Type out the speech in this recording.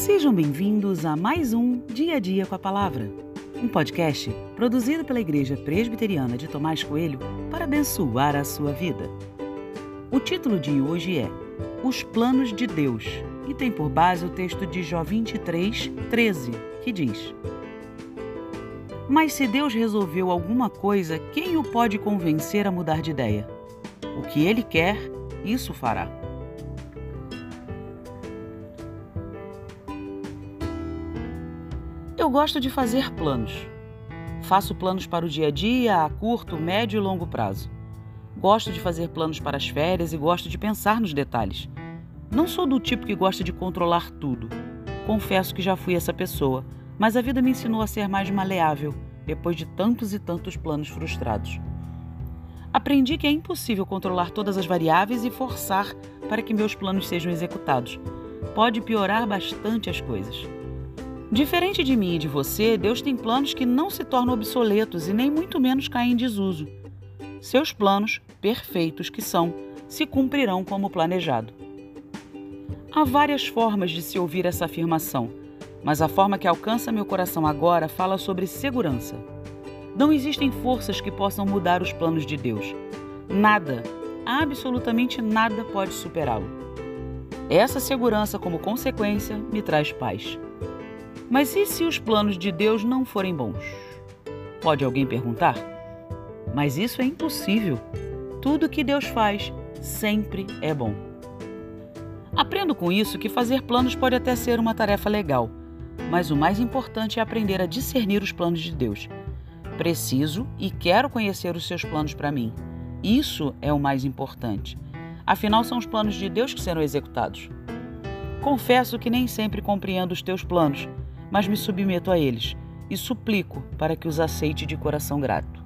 Sejam bem-vindos a mais um Dia a Dia com a Palavra, um podcast produzido pela Igreja Presbiteriana de Tomás Coelho para abençoar a sua vida. O título de hoje é Os Planos de Deus e tem por base o texto de Jó 23, 13, que diz: Mas se Deus resolveu alguma coisa, quem o pode convencer a mudar de ideia? O que ele quer, isso fará. Eu gosto de fazer planos. Faço planos para o dia a dia, a curto, médio e longo prazo. Gosto de fazer planos para as férias e gosto de pensar nos detalhes. Não sou do tipo que gosta de controlar tudo. Confesso que já fui essa pessoa, mas a vida me ensinou a ser mais maleável depois de tantos e tantos planos frustrados. Aprendi que é impossível controlar todas as variáveis e forçar para que meus planos sejam executados. Pode piorar bastante as coisas. Diferente de mim e de você, Deus tem planos que não se tornam obsoletos e nem muito menos caem em desuso. Seus planos, perfeitos que são, se cumprirão como planejado. Há várias formas de se ouvir essa afirmação, mas a forma que alcança meu coração agora fala sobre segurança. Não existem forças que possam mudar os planos de Deus. Nada, absolutamente nada pode superá-lo. Essa segurança, como consequência, me traz paz. Mas e se os planos de Deus não forem bons? Pode alguém perguntar? Mas isso é impossível. Tudo que Deus faz sempre é bom. Aprendo com isso que fazer planos pode até ser uma tarefa legal, mas o mais importante é aprender a discernir os planos de Deus. Preciso e quero conhecer os seus planos para mim. Isso é o mais importante. Afinal, são os planos de Deus que serão executados. Confesso que nem sempre compreendo os teus planos, mas me submeto a eles e suplico para que os aceite de coração grato.